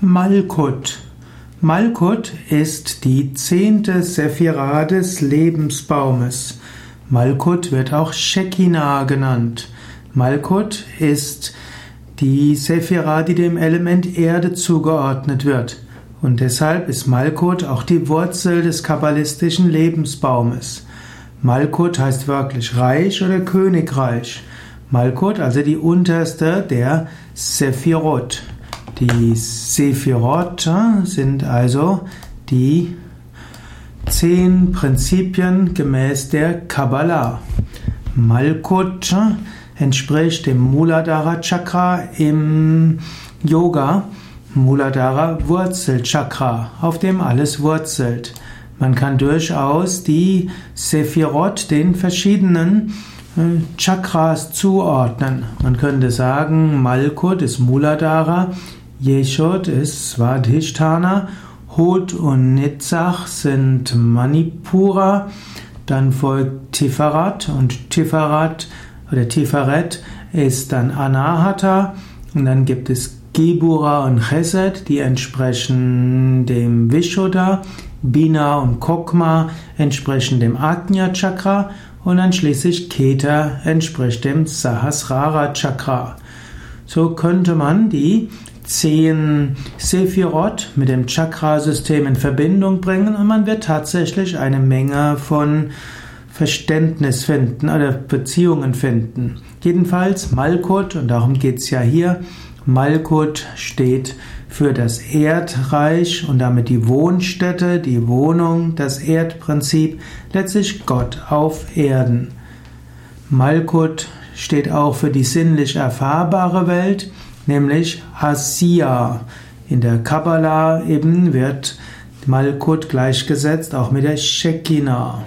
Malkut. Malkut ist die zehnte Sephira des Lebensbaumes. Malkut wird auch Shekinah genannt. Malkut ist die Sephira, die dem Element Erde zugeordnet wird. Und deshalb ist Malkut auch die Wurzel des kabbalistischen Lebensbaumes. Malkut heißt wirklich Reich oder Königreich. Malkut, also die unterste der Sephirot. Die Sephirot sind also die zehn Prinzipien gemäß der Kabbalah. Malkut entspricht dem Muladhara Chakra im Yoga. Muladhara Wurzelchakra, auf dem alles wurzelt. Man kann durchaus die Sephirot den verschiedenen äh, Chakras zuordnen. Man könnte sagen, Malkut ist Muladhara, Yeshod ist Svadhisthana, Hod und Nitzach sind Manipura, dann folgt Tifarat und Tifarat oder Tiferet ist dann Anahata und dann gibt es Gebura und Chesed, die entsprechen dem Vishuddha, Bina und Kokma entsprechen dem Ajna Chakra und dann schließlich Keter entspricht dem Sahasrara Chakra. So könnte man die zehn Sephirot mit dem Chakrasystem in Verbindung bringen und man wird tatsächlich eine Menge von Verständnis finden oder Beziehungen finden. Jedenfalls Malkut, und darum geht es ja hier, Malkut steht für das Erdreich und damit die Wohnstätte, die Wohnung, das Erdprinzip, letztlich Gott auf Erden. Malkut steht auch für die sinnlich erfahrbare Welt, nämlich Asiya. In der Kabbalah eben wird Malkut gleichgesetzt auch mit der Shekinah.